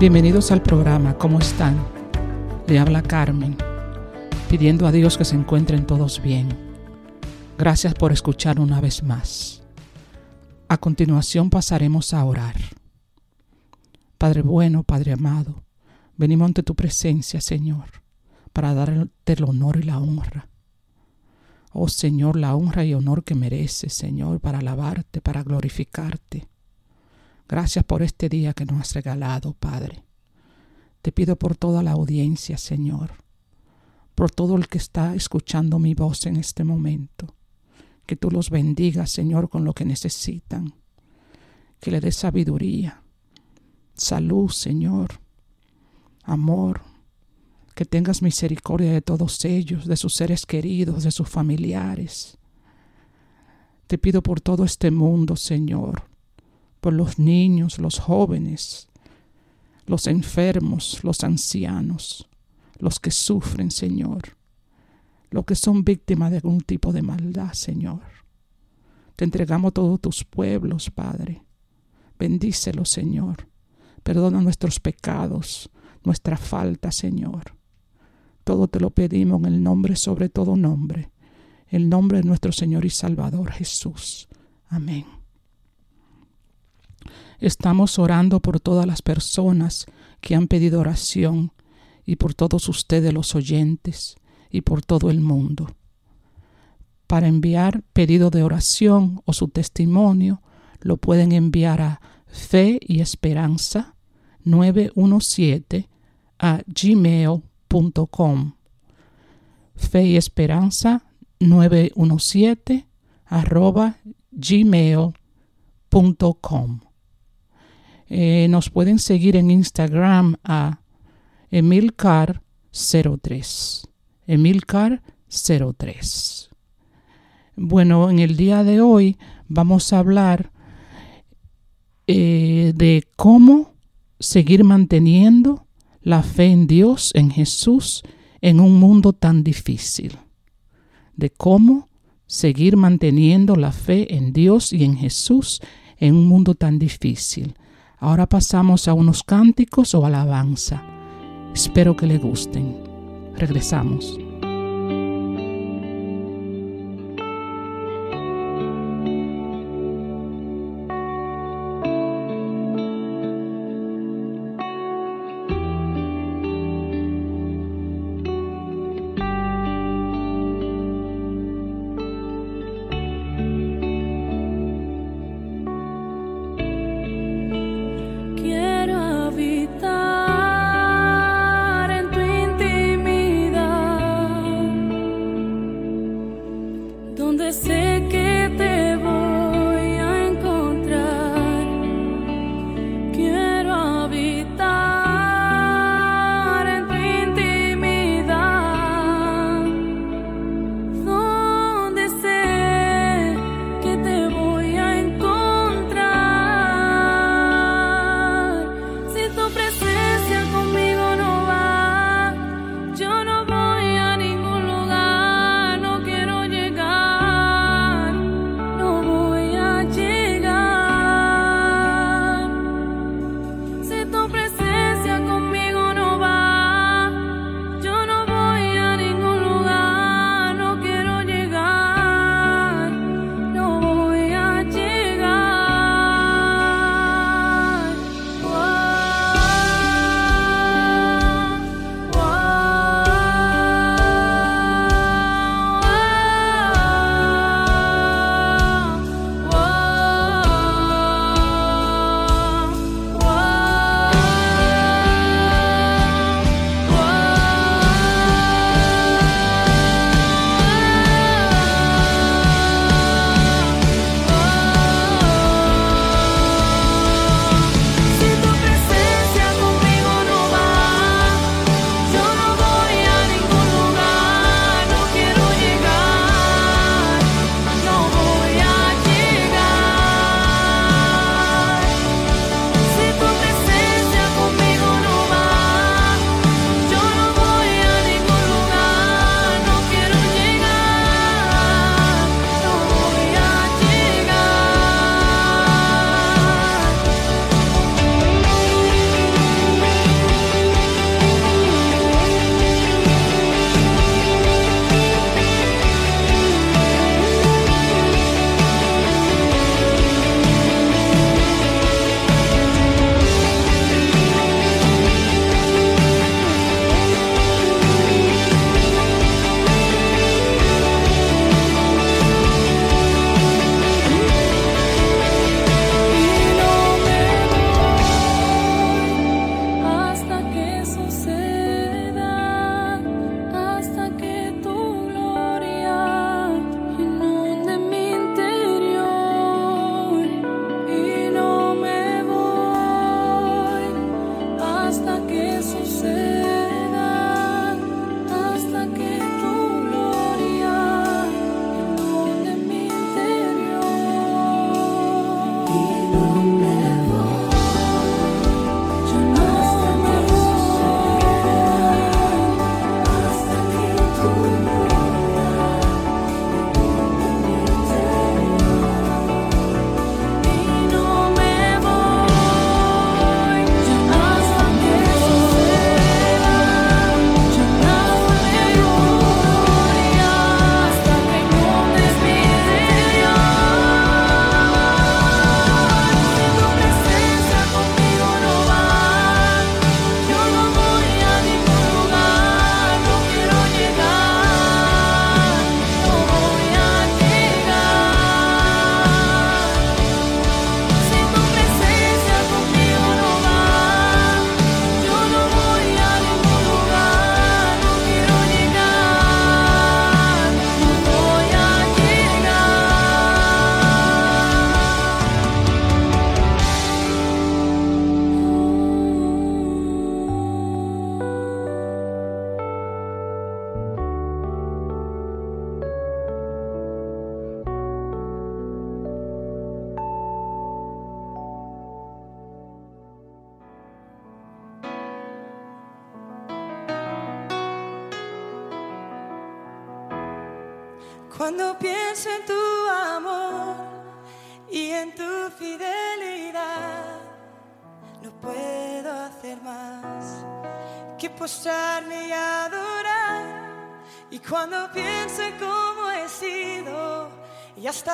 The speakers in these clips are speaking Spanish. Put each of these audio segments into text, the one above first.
Bienvenidos al programa, ¿cómo están? Le habla Carmen, pidiendo a Dios que se encuentren todos bien. Gracias por escuchar una vez más. A continuación pasaremos a orar. Padre bueno, Padre amado, venimos ante tu presencia, Señor, para darte el honor y la honra. Oh Señor, la honra y honor que mereces, Señor, para alabarte, para glorificarte Gracias por este día que nos has regalado, Padre. Te pido por toda la audiencia, Señor, por todo el que está escuchando mi voz en este momento. Que tú los bendigas, Señor, con lo que necesitan. Que le des sabiduría, salud, Señor, amor. Que tengas misericordia de todos ellos, de sus seres queridos, de sus familiares. Te pido por todo este mundo, Señor, por los niños, los jóvenes, los enfermos, los ancianos, los que sufren, Señor, los que son víctimas de algún tipo de maldad, Señor. Te entregamos todos tus pueblos, Padre. Bendícelos, Señor. Perdona nuestros pecados, nuestra falta, Señor. Todo te lo pedimos en el nombre sobre todo nombre, el nombre de nuestro Señor y Salvador Jesús. Amén. Estamos orando por todas las personas que han pedido oración y por todos ustedes los oyentes y por todo el mundo. Para enviar pedido de oración o su testimonio, lo pueden enviar a fe y esperanza 917 a gmail.com. Fe y esperanza 917 arroba gmail.com. Eh, nos pueden seguir en Instagram a Emilcar03. Emilcar03. Bueno, en el día de hoy vamos a hablar eh, de cómo seguir manteniendo la fe en Dios, en Jesús, en un mundo tan difícil. De cómo seguir manteniendo la fe en Dios y en Jesús en un mundo tan difícil. Ahora pasamos a unos cánticos o alabanza. Espero que le gusten. Regresamos.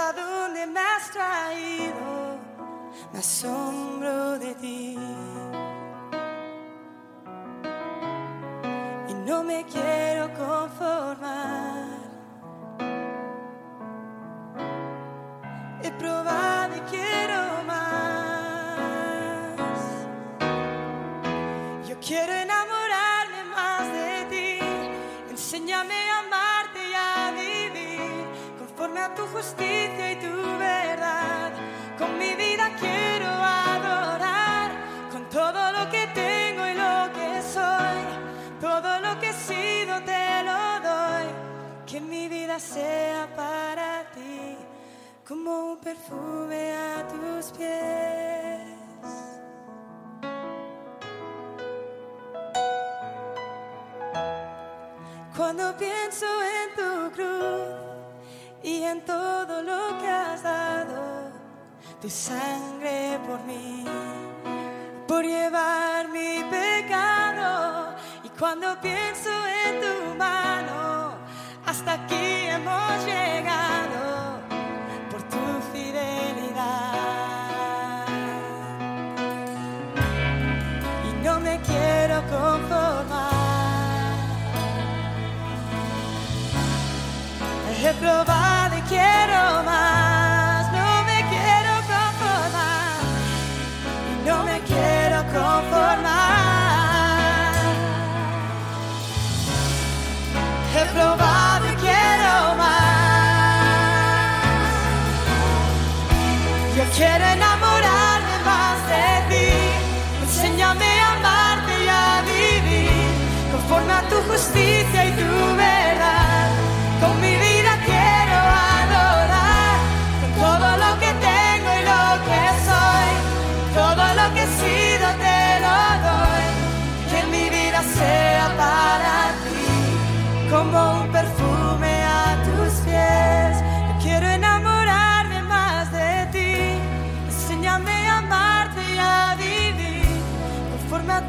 Hasta dónde me has traído, me asombro de ti. Y no me quiero conformar. He probado justicia y tu verdad. Con mi vida quiero adorar, con todo lo que tengo y lo que soy, todo lo que he sido te lo doy. Que mi vida sea para ti como un perfume a tus pies. Cuando pienso en tu cruz y en todo lo que has dado, tu sangre por mí, por llevar mi pecado. Y cuando pienso en tu mano, hasta aquí hemos llegado por tu fidelidad. Y no me quiero conformar. He probado y quiero más. No me quiero conformar. No me quiero conformar. He probado y quiero más. Yo quiero enamorarme más de ti. Enséñame a amarte y a vivir conforme a tu justicia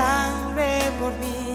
sangre por mí,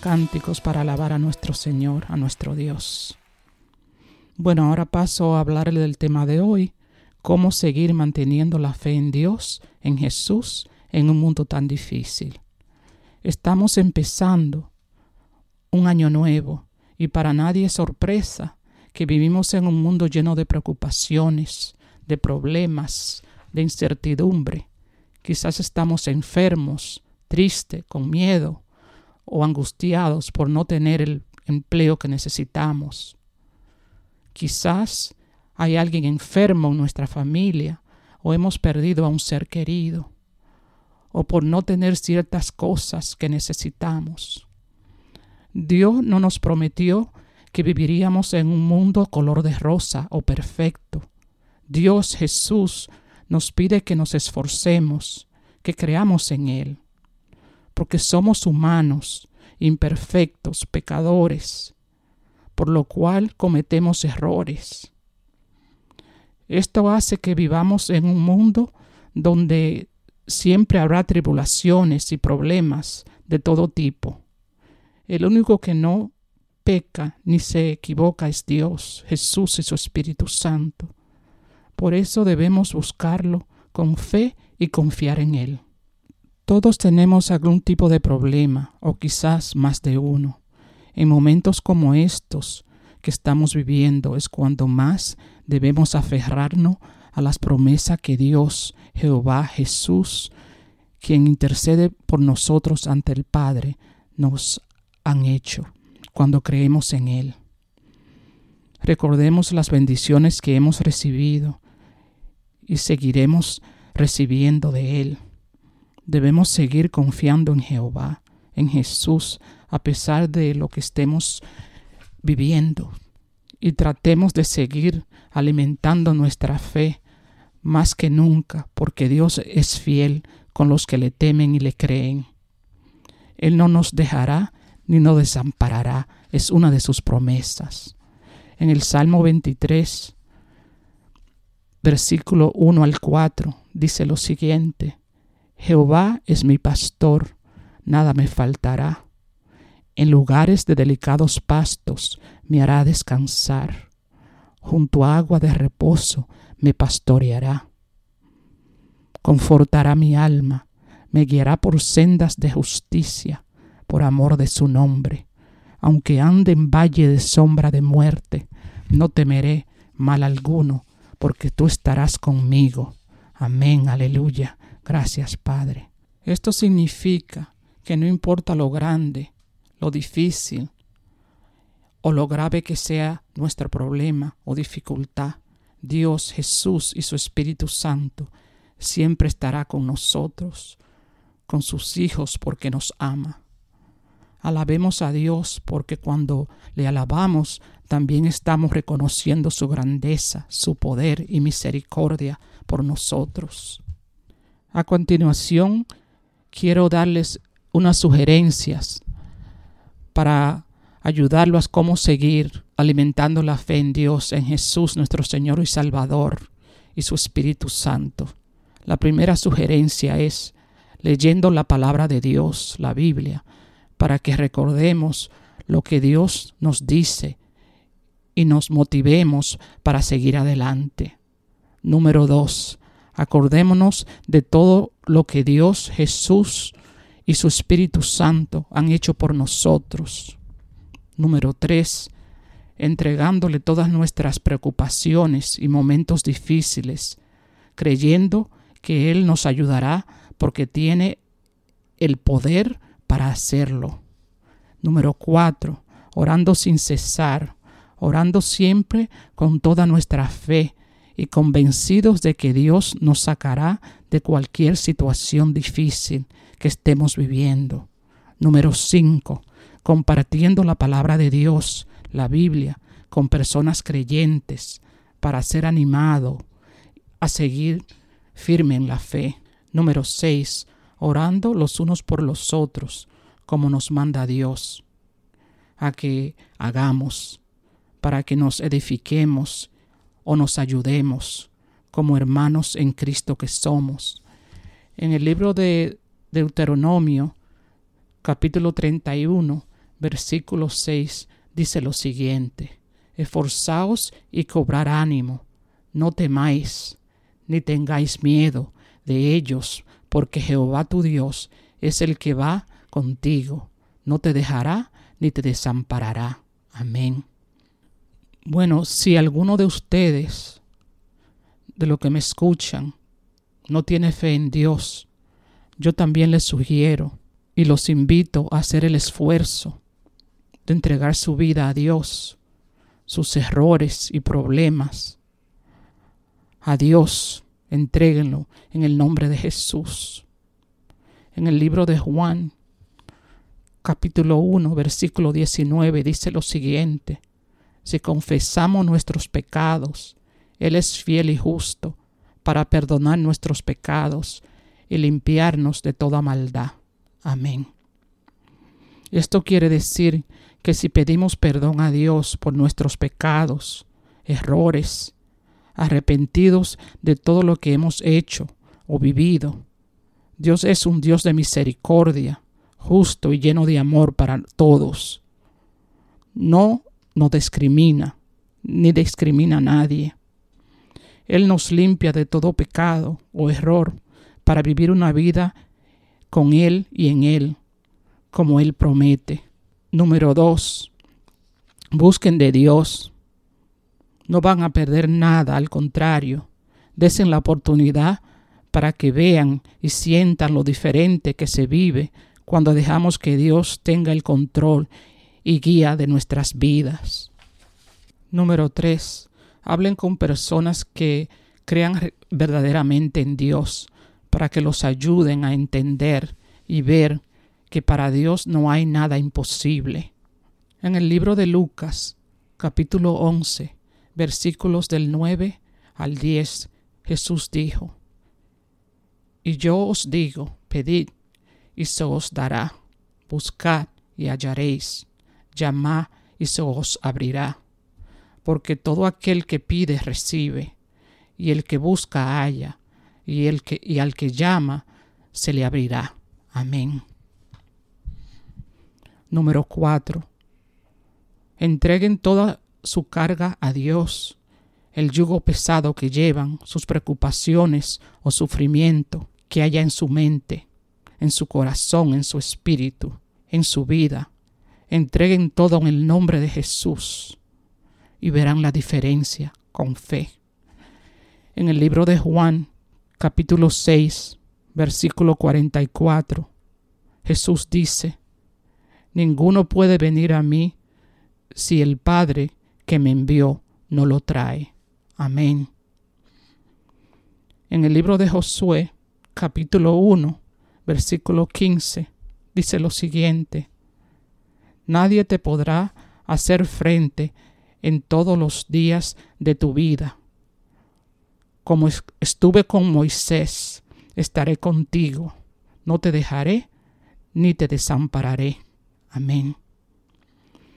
cánticos para alabar a nuestro Señor, a nuestro Dios. Bueno, ahora paso a hablarle del tema de hoy, cómo seguir manteniendo la fe en Dios, en Jesús, en un mundo tan difícil. Estamos empezando un año nuevo y para nadie es sorpresa que vivimos en un mundo lleno de preocupaciones, de problemas, de incertidumbre. Quizás estamos enfermos, tristes, con miedo o angustiados por no tener el empleo que necesitamos. Quizás hay alguien enfermo en nuestra familia o hemos perdido a un ser querido o por no tener ciertas cosas que necesitamos. Dios no nos prometió que viviríamos en un mundo color de rosa o perfecto. Dios Jesús nos pide que nos esforcemos, que creamos en Él, porque somos humanos, imperfectos, pecadores, por lo cual cometemos errores. Esto hace que vivamos en un mundo donde siempre habrá tribulaciones y problemas de todo tipo. El único que no peca ni se equivoca es Dios, Jesús y su Espíritu Santo. Por eso debemos buscarlo con fe y confiar en Él. Todos tenemos algún tipo de problema, o quizás más de uno. En momentos como estos que estamos viviendo es cuando más debemos aferrarnos a las promesas que Dios, Jehová, Jesús, quien intercede por nosotros ante el Padre, nos han hecho cuando creemos en Él. Recordemos las bendiciones que hemos recibido y seguiremos recibiendo de Él. Debemos seguir confiando en Jehová, en Jesús, a pesar de lo que estemos viviendo. Y tratemos de seguir alimentando nuestra fe más que nunca, porque Dios es fiel con los que le temen y le creen. Él no nos dejará ni nos desamparará, es una de sus promesas. En el Salmo 23, versículo 1 al 4, dice lo siguiente, Jehová es mi pastor, nada me faltará. En lugares de delicados pastos me hará descansar. Junto a agua de reposo me pastoreará. Confortará mi alma, me guiará por sendas de justicia, por amor de su nombre. Aunque ande en valle de sombra de muerte, no temeré mal alguno, porque tú estarás conmigo. Amén, aleluya. Gracias, Padre. Esto significa que no importa lo grande, lo difícil o lo grave que sea nuestro problema o dificultad, Dios, Jesús y su Espíritu Santo siempre estará con nosotros, con sus hijos porque nos ama. Alabemos a Dios porque cuando le alabamos también estamos reconociendo su grandeza, su poder y misericordia por nosotros. A continuación, quiero darles unas sugerencias para ayudarlos a cómo seguir alimentando la fe en Dios, en Jesús nuestro Señor y Salvador y su Espíritu Santo. La primera sugerencia es leyendo la palabra de Dios, la Biblia, para que recordemos lo que Dios nos dice y nos motivemos para seguir adelante. Número dos, acordémonos de todo lo que Dios, Jesús y su Espíritu Santo han hecho por nosotros. Número tres, entregándole todas nuestras preocupaciones y momentos difíciles, creyendo que Él nos ayudará porque tiene el poder para hacerlo. Número cuatro, orando sin cesar, orando siempre con toda nuestra fe y convencidos de que Dios nos sacará de cualquier situación difícil que estemos viviendo. Número cinco, compartiendo la palabra de Dios, la Biblia, con personas creyentes para ser animado a seguir firme en la fe. Número 6. Orando los unos por los otros, como nos manda Dios, a que hagamos, para que nos edifiquemos o nos ayudemos como hermanos en Cristo que somos. En el libro de Deuteronomio capítulo 31, versículo 6, dice lo siguiente, Esforzaos y cobrar ánimo, no temáis, ni tengáis miedo de ellos, porque Jehová tu Dios es el que va contigo, no te dejará ni te desamparará. Amén. Bueno, si alguno de ustedes, de lo que me escuchan, no tiene fe en Dios, yo también les sugiero y los invito a hacer el esfuerzo de entregar su vida a Dios, sus errores y problemas. A Dios, entréguenlo en el nombre de Jesús. En el libro de Juan, capítulo 1, versículo 19, dice lo siguiente, si confesamos nuestros pecados, Él es fiel y justo para perdonar nuestros pecados y limpiarnos de toda maldad. Amén. Esto quiere decir que si pedimos perdón a Dios por nuestros pecados, errores, arrepentidos de todo lo que hemos hecho o vivido, Dios es un Dios de misericordia, justo y lleno de amor para todos. No nos discrimina, ni discrimina a nadie. Él nos limpia de todo pecado o error para vivir una vida con Él y en Él, como Él promete. Número dos, busquen de Dios. No van a perder nada, al contrario, desen la oportunidad para que vean y sientan lo diferente que se vive cuando dejamos que Dios tenga el control y guía de nuestras vidas. Número 3. Hablen con personas que crean verdaderamente en Dios para que los ayuden a entender y ver que para Dios no hay nada imposible. En el libro de Lucas, capítulo 11, versículos del 9 al 10, Jesús dijo, Y yo os digo, pedid y se os dará. Buscad y hallaréis. Llamad y se os abrirá. Porque todo aquel que pide recibe, y el que busca halla, y, el que, y al que llama se le abrirá. Amén. Número 4. Entreguen toda su carga a Dios, el yugo pesado que llevan, sus preocupaciones o sufrimiento que haya en su mente en su corazón, en su espíritu, en su vida. Entreguen todo en el nombre de Jesús y verán la diferencia con fe. En el libro de Juan, capítulo 6, versículo 44, Jesús dice, Ninguno puede venir a mí si el Padre que me envió no lo trae. Amén. En el libro de Josué, capítulo 1, versículo 15, dice lo siguiente, Nadie te podrá hacer frente en todos los días de tu vida. Como estuve con Moisés, estaré contigo, no te dejaré ni te desampararé. Amén.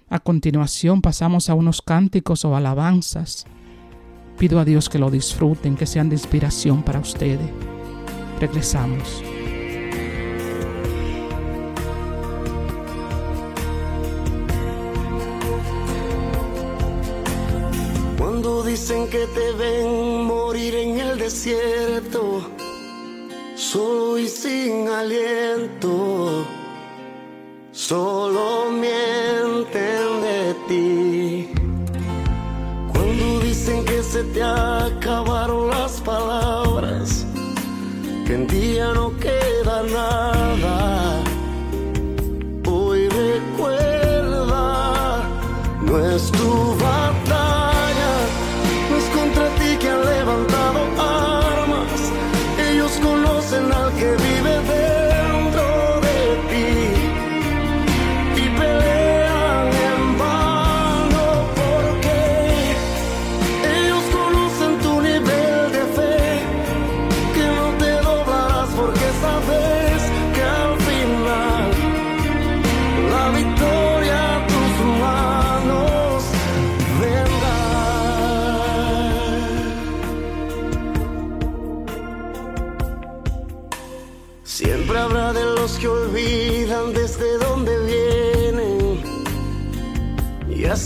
A continuación pasamos a unos cánticos o alabanzas. Pido a Dios que lo disfruten, que sean de inspiración para ustedes. Regresamos. Dicen que te ven morir en el desierto, solo y sin aliento, solo mienten de ti. Cuando dicen que se te acabaron las palabras, que en ya no queda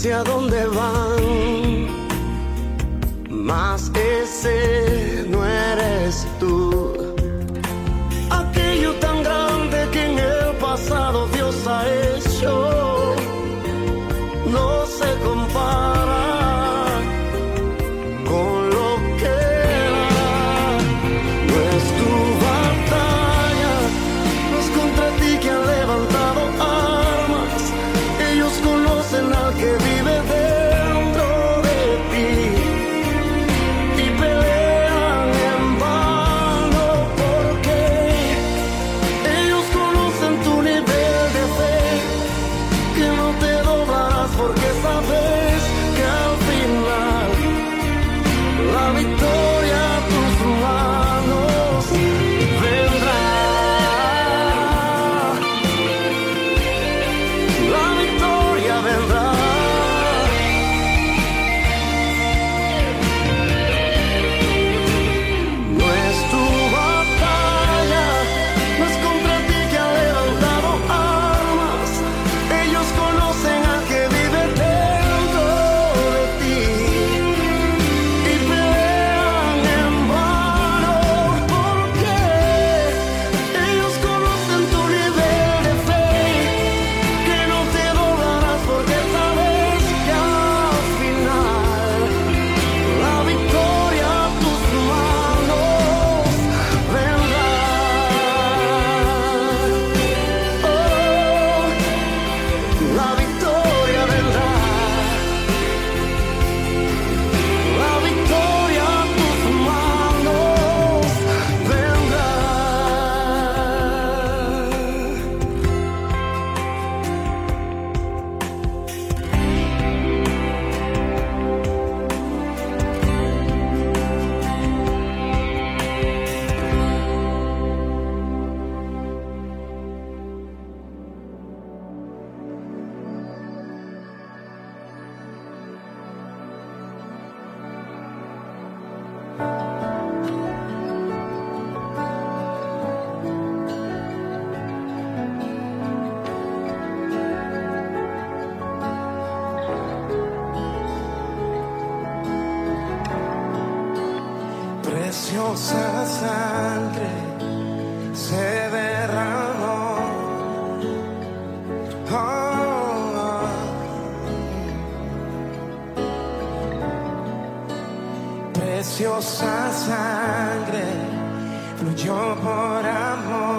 y Preciosa sangre fluyó por amor.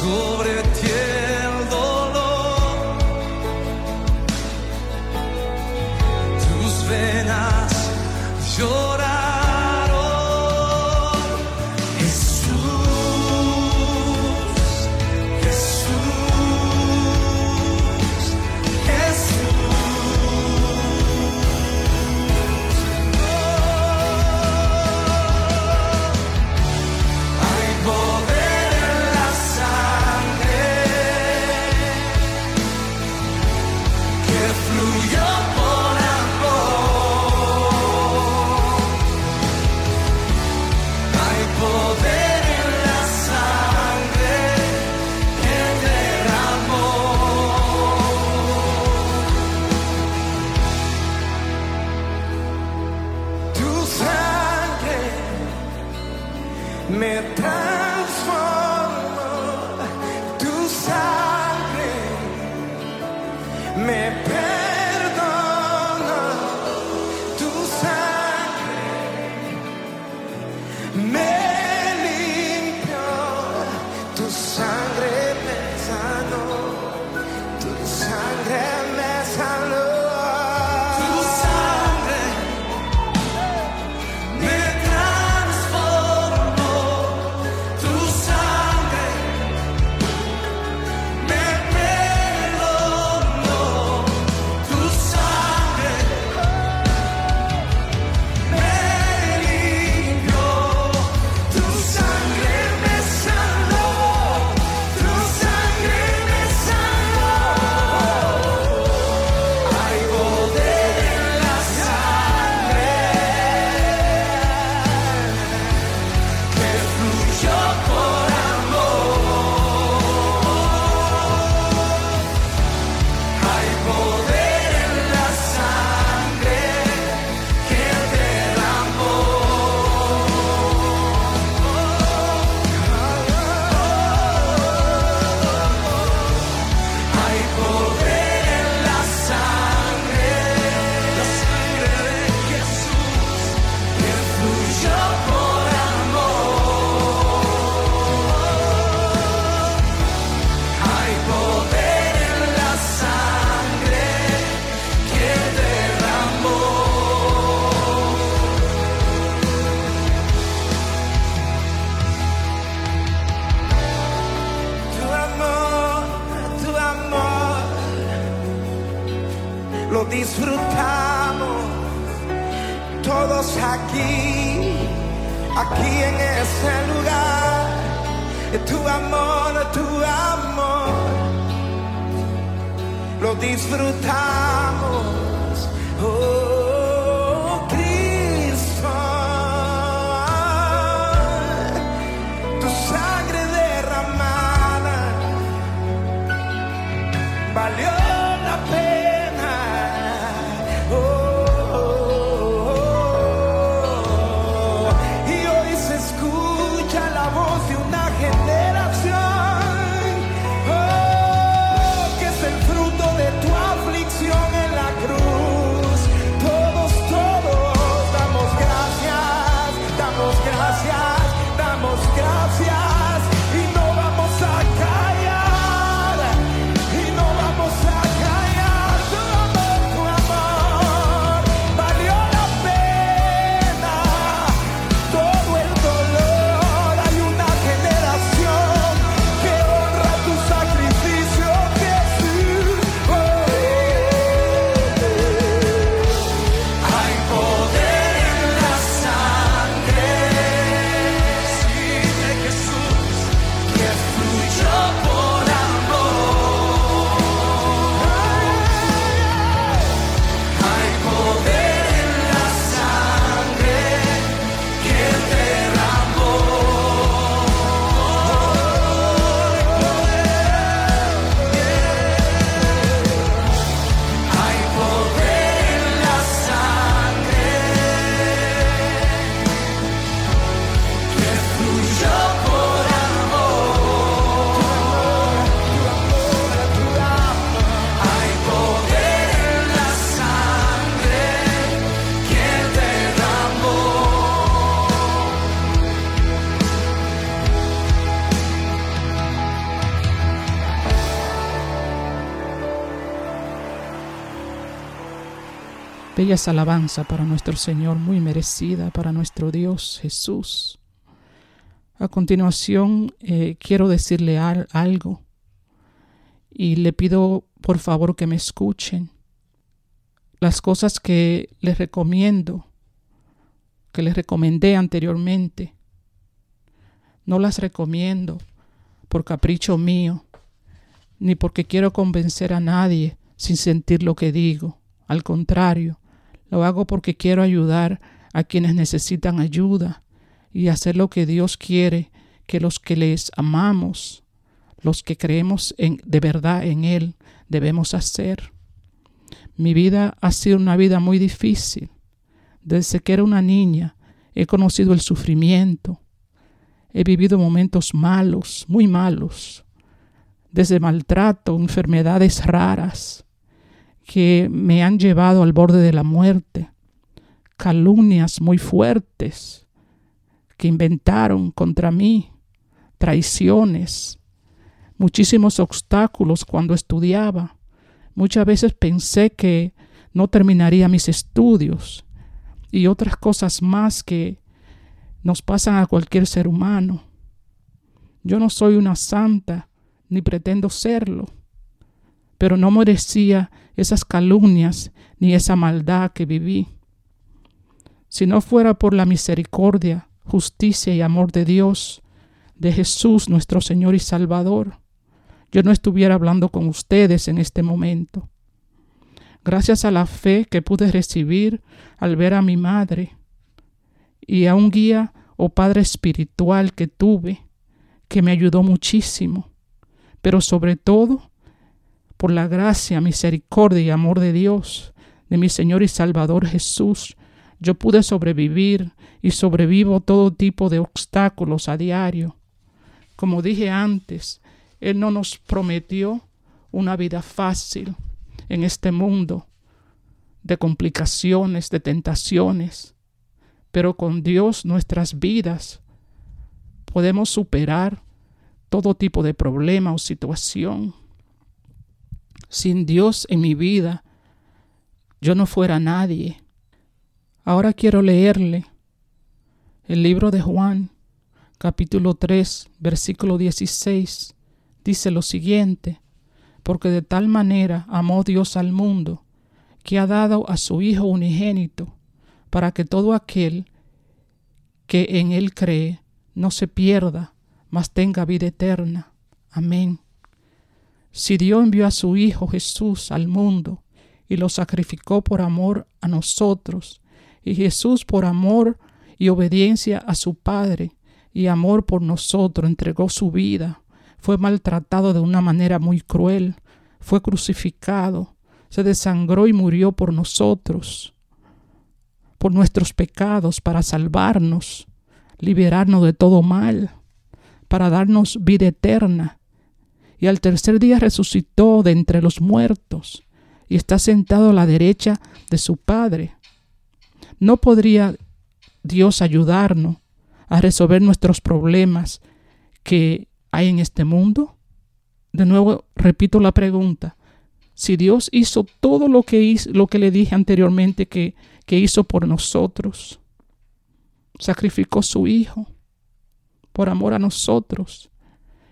Sobre ti Bellas alabanza para nuestro Señor, muy merecida para nuestro Dios Jesús. A continuación, eh, quiero decirle al- algo y le pido por favor que me escuchen. Las cosas que les recomiendo, que les recomendé anteriormente, no las recomiendo por capricho mío, ni porque quiero convencer a nadie sin sentir lo que digo. Al contrario, lo hago porque quiero ayudar a quienes necesitan ayuda y hacer lo que Dios quiere que los que les amamos, los que creemos en, de verdad en Él, debemos hacer. Mi vida ha sido una vida muy difícil. Desde que era una niña he conocido el sufrimiento. He vivido momentos malos, muy malos, desde maltrato, enfermedades raras que me han llevado al borde de la muerte, calumnias muy fuertes que inventaron contra mí, traiciones, muchísimos obstáculos cuando estudiaba. Muchas veces pensé que no terminaría mis estudios y otras cosas más que nos pasan a cualquier ser humano. Yo no soy una santa, ni pretendo serlo, pero no merecía esas calumnias ni esa maldad que viví. Si no fuera por la misericordia, justicia y amor de Dios, de Jesús nuestro Señor y Salvador, yo no estuviera hablando con ustedes en este momento. Gracias a la fe que pude recibir al ver a mi madre y a un guía o padre espiritual que tuve, que me ayudó muchísimo, pero sobre todo por la gracia, misericordia y amor de Dios, de mi Señor y Salvador Jesús, yo pude sobrevivir y sobrevivo todo tipo de obstáculos a diario. Como dije antes, Él no nos prometió una vida fácil en este mundo de complicaciones, de tentaciones, pero con Dios nuestras vidas podemos superar todo tipo de problema o situación. Sin Dios en mi vida, yo no fuera nadie. Ahora quiero leerle el libro de Juan, capítulo 3, versículo 16. Dice lo siguiente, porque de tal manera amó Dios al mundo, que ha dado a su Hijo unigénito, para que todo aquel que en Él cree no se pierda, mas tenga vida eterna. Amén. Si Dios envió a su Hijo Jesús al mundo y lo sacrificó por amor a nosotros, y Jesús por amor y obediencia a su Padre y amor por nosotros entregó su vida, fue maltratado de una manera muy cruel, fue crucificado, se desangró y murió por nosotros, por nuestros pecados, para salvarnos, liberarnos de todo mal, para darnos vida eterna. Y al tercer día resucitó de entre los muertos y está sentado a la derecha de su Padre. ¿No podría Dios ayudarnos a resolver nuestros problemas que hay en este mundo? De nuevo, repito la pregunta. Si Dios hizo todo lo que, hizo, lo que le dije anteriormente que, que hizo por nosotros, sacrificó su Hijo por amor a nosotros,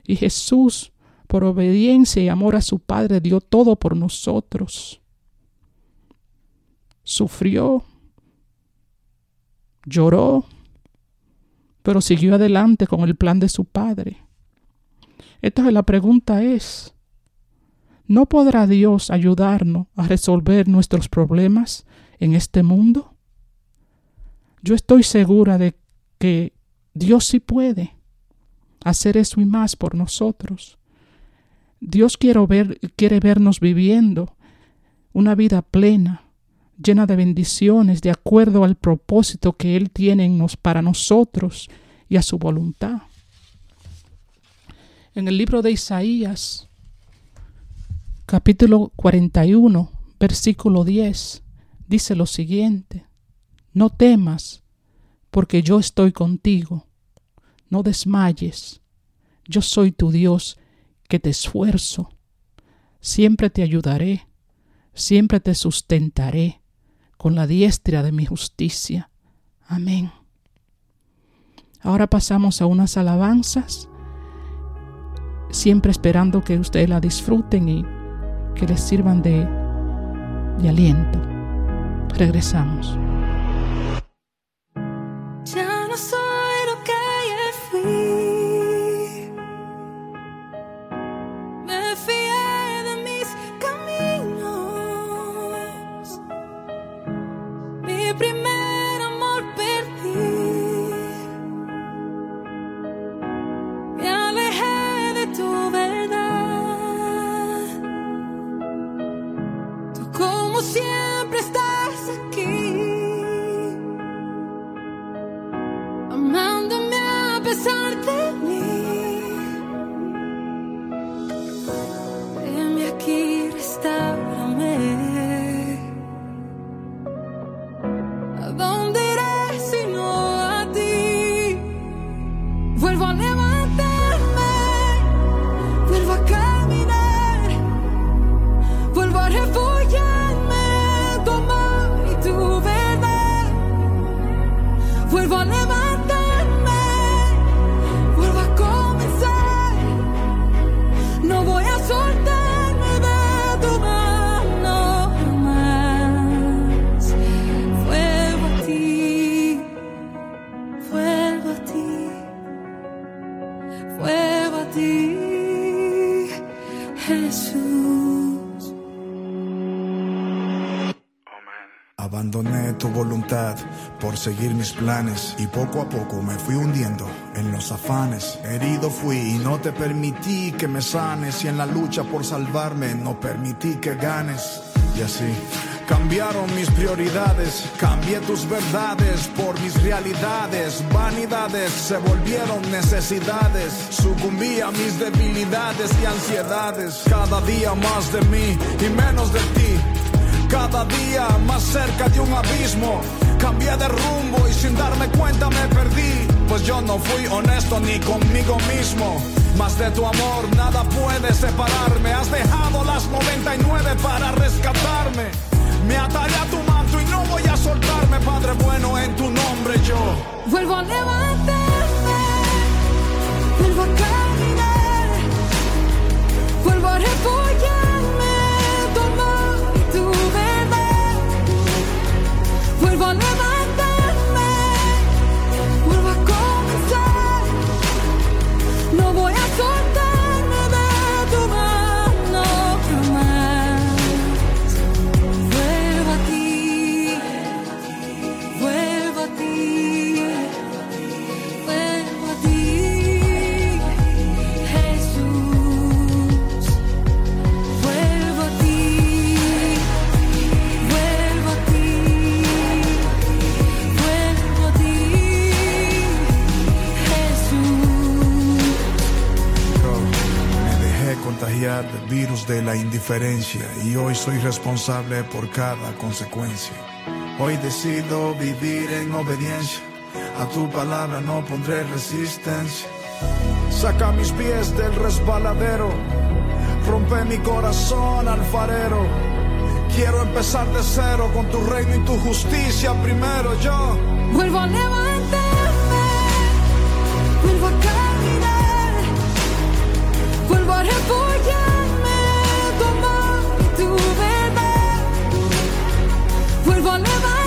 y Jesús, por obediencia y amor a su Padre, dio todo por nosotros. Sufrió, lloró, pero siguió adelante con el plan de su Padre. Entonces la pregunta es, ¿no podrá Dios ayudarnos a resolver nuestros problemas en este mundo? Yo estoy segura de que Dios sí puede hacer eso y más por nosotros. Dios quiere, ver, quiere vernos viviendo una vida plena, llena de bendiciones, de acuerdo al propósito que Él tiene en nos, para nosotros y a su voluntad. En el libro de Isaías, capítulo 41, versículo 10, dice lo siguiente, no temas, porque yo estoy contigo, no desmayes, yo soy tu Dios que te esfuerzo, siempre te ayudaré, siempre te sustentaré con la diestra de mi justicia. Amén. Ahora pasamos a unas alabanzas, siempre esperando que ustedes la disfruten y que les sirvan de, de aliento. Regresamos. Seguir mis planes y poco a poco me fui hundiendo en los afanes. Herido fui y no te permití que me sanes y en la lucha por salvarme no permití que ganes. Y así cambiaron mis prioridades, cambié tus verdades por mis realidades. Vanidades se volvieron necesidades, sucumbí a mis debilidades y ansiedades. Cada día más de mí y menos de ti. Cada día más cerca de un abismo. Cambié de rumbo y sin darme cuenta me perdí. Pues yo no fui honesto ni conmigo mismo. Más de tu amor nada puede separarme. Has dejado las 99 para rescatarme. Me ataré a tu manto y no voy a soltarme, Padre bueno, en tu nombre yo. Vuelvo a levantarme, vuelvo a caminar, vuelvo a refugiarme contagiar del virus de la indiferencia y hoy soy responsable por cada consecuencia. Hoy decido vivir en obediencia, a tu palabra no pondré resistencia. Saca mis pies del resbaladero, rompe mi corazón alfarero. Quiero empezar de cero con tu reino y tu justicia primero yo. Vuelvo a levantarme, vuelvo a caminar, vuelvo a refugiarme, Vuelvo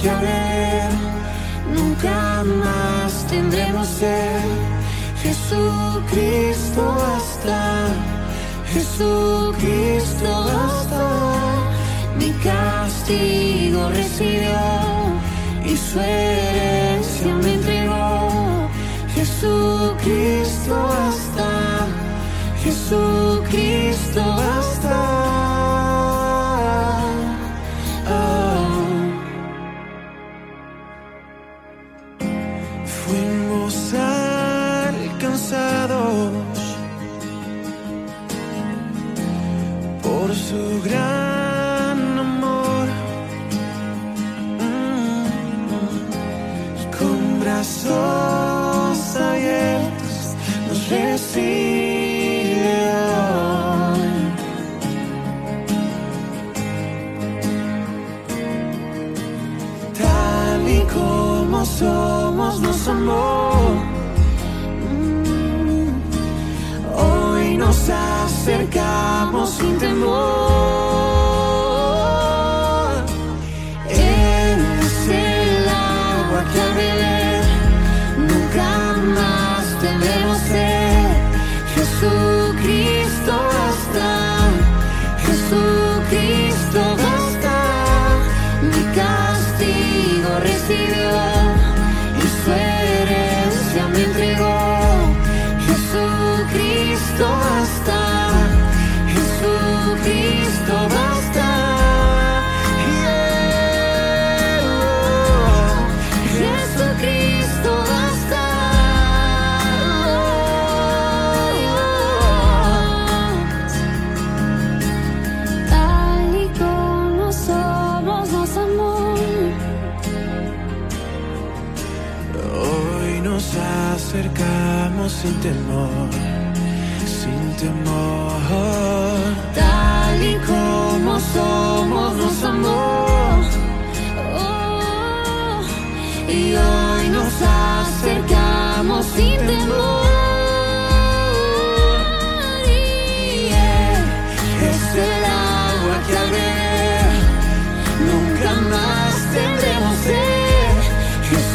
que a ver nunca más tendremos sed. Jesucristo basta, Jesucristo basta. Mi castigo recibió y su herencia me entregó. Jesucristo basta, Jesucristo basta. Brazos abiertos nos recibe hoy. Tal y como somos, nos amó. Mm. Hoy nos acercamos sin temor.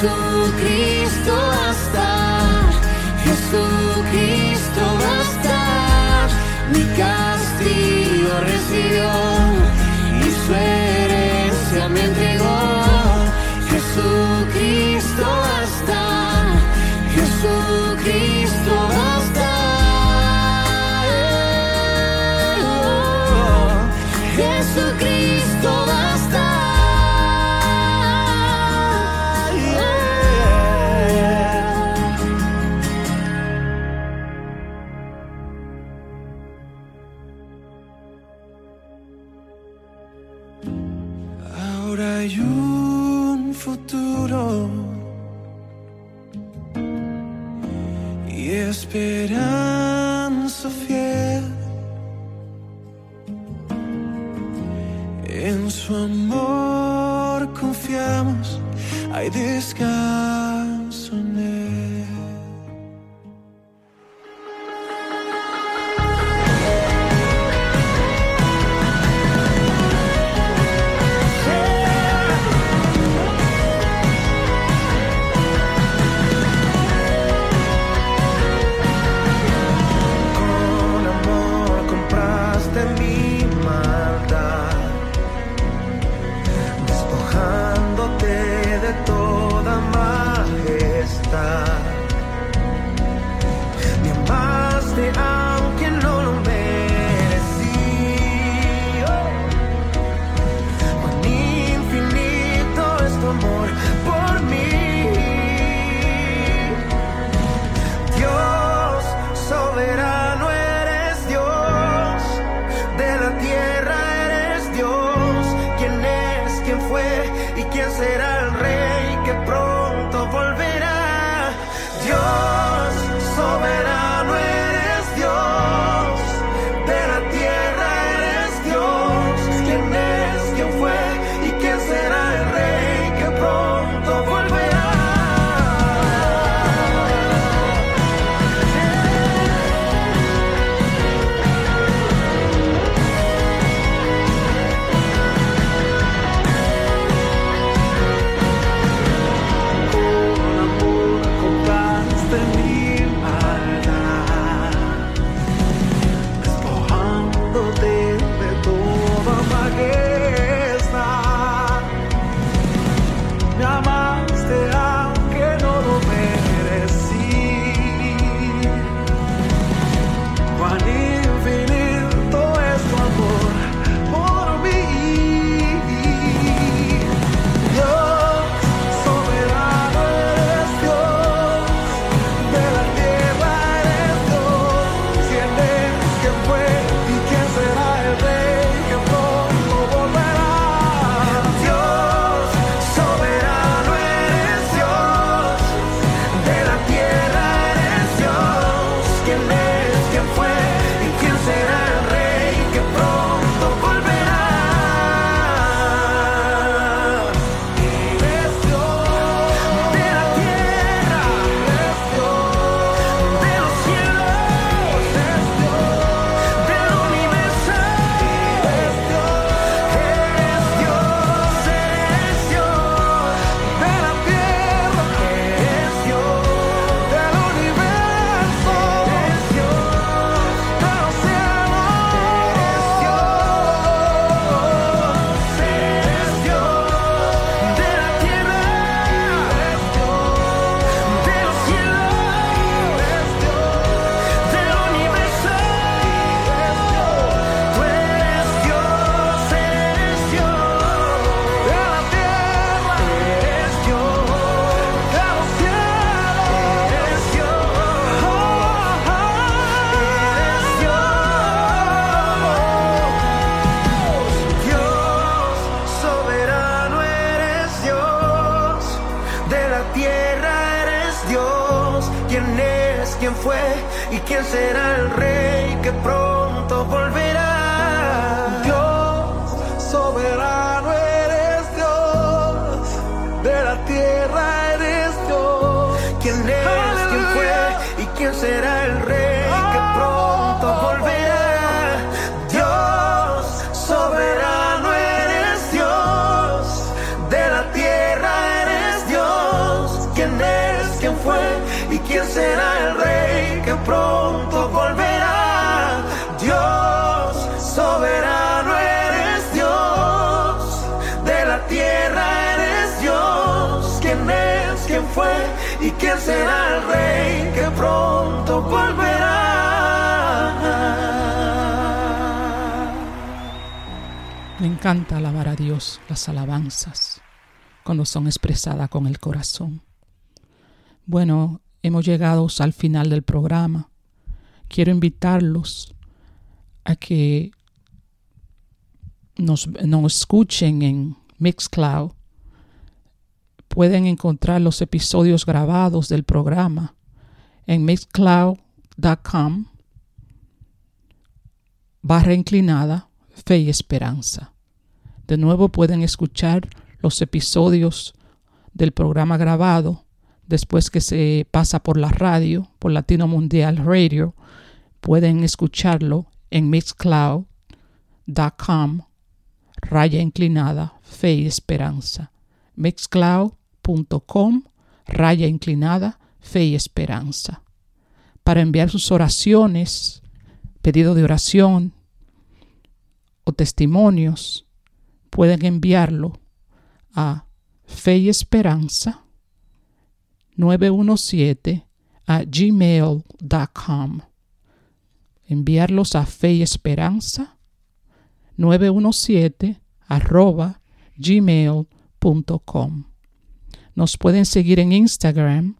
Jesucristo basta, Jesucristo amor confiamos, hay descanso. y quién será el rey que pro será el rey que pronto volverá. Me encanta alabar a Dios las alabanzas cuando son expresadas con el corazón. Bueno, hemos llegado al final del programa. Quiero invitarlos a que nos, nos escuchen en Mixcloud Pueden encontrar los episodios grabados del programa en mixcloud.com barra inclinada fe y esperanza. De nuevo pueden escuchar los episodios del programa grabado después que se pasa por la radio, por Latino Mundial Radio. Pueden escucharlo en mixcloud.com raya inclinada fe y esperanza. mixcloud.com raya inclinada fe y esperanza. Para enviar sus oraciones, pedido de oración o testimonios, pueden enviarlo a fe y esperanza 917 a gmail.com. Enviarlos a fe y esperanza 917 arroba gmail.com. Nos pueden seguir en Instagram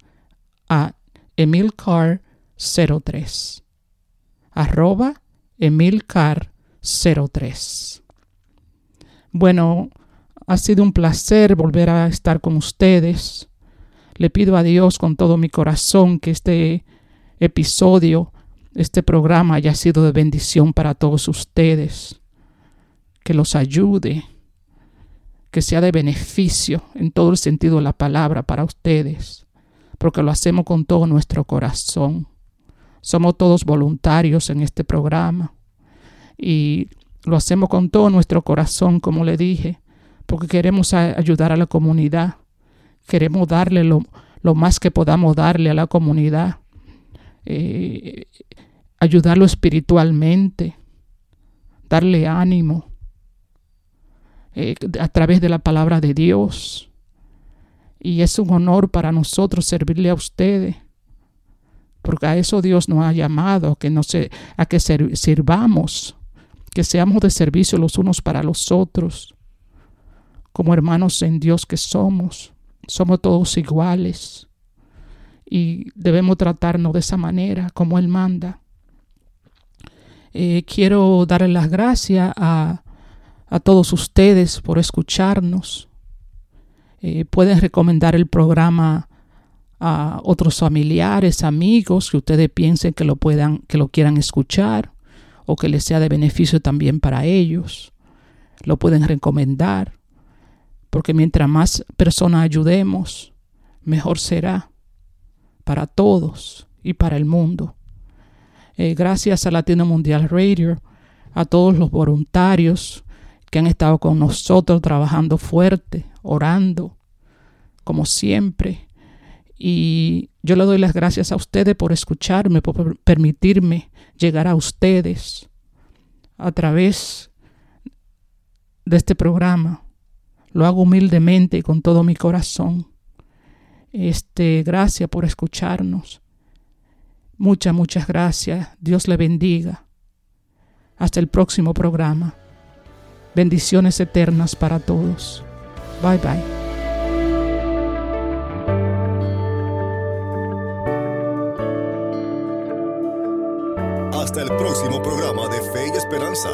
a emilcar03 arroba emilcar03. Bueno, ha sido un placer volver a estar con ustedes. Le pido a Dios con todo mi corazón que este episodio, este programa haya sido de bendición para todos ustedes, que los ayude, que sea de beneficio en todo el sentido de la palabra para ustedes, porque lo hacemos con todo nuestro corazón. Somos todos voluntarios en este programa y lo hacemos con todo nuestro corazón, como le dije, porque queremos ayudar a la comunidad. Queremos darle lo, más que podamos darle a la comunidad. Eh, ayudarlo espiritualmente, darle ánimo eh, a través de la palabra de Dios. Y es un honor para nosotros servirle a ustedes, porque a eso Dios nos ha llamado, que no a que sirvamos que seamos de servicio los unos para los otros, como hermanos en Dios que somos. Somos todos iguales y debemos tratarnos de esa manera como Él manda. Eh, quiero darle las gracias a, a, todos ustedes por escucharnos. Eh, pueden recomendar el programa a otros familiares, amigos que ustedes piensen que lo puedan, que lo quieran escuchar o que les sea de beneficio también para ellos. Lo pueden recomendar, porque mientras más personas ayudemos, mejor será para todos y para el mundo. Eh, gracias a Latino Mundial Radio, a todos los voluntarios que han estado con nosotros trabajando fuerte, orando, como siempre. Y yo le doy las gracias a ustedes por escucharme, por permitirme llegar a ustedes a través de este programa. Lo hago humildemente y con todo mi corazón. Este, gracias por escucharnos. Muchas, muchas gracias. Dios le bendiga. Hasta el próximo programa. Bendiciones eternas para todos. Bye bye. Hasta el próximo programa de Fe y Esperanza.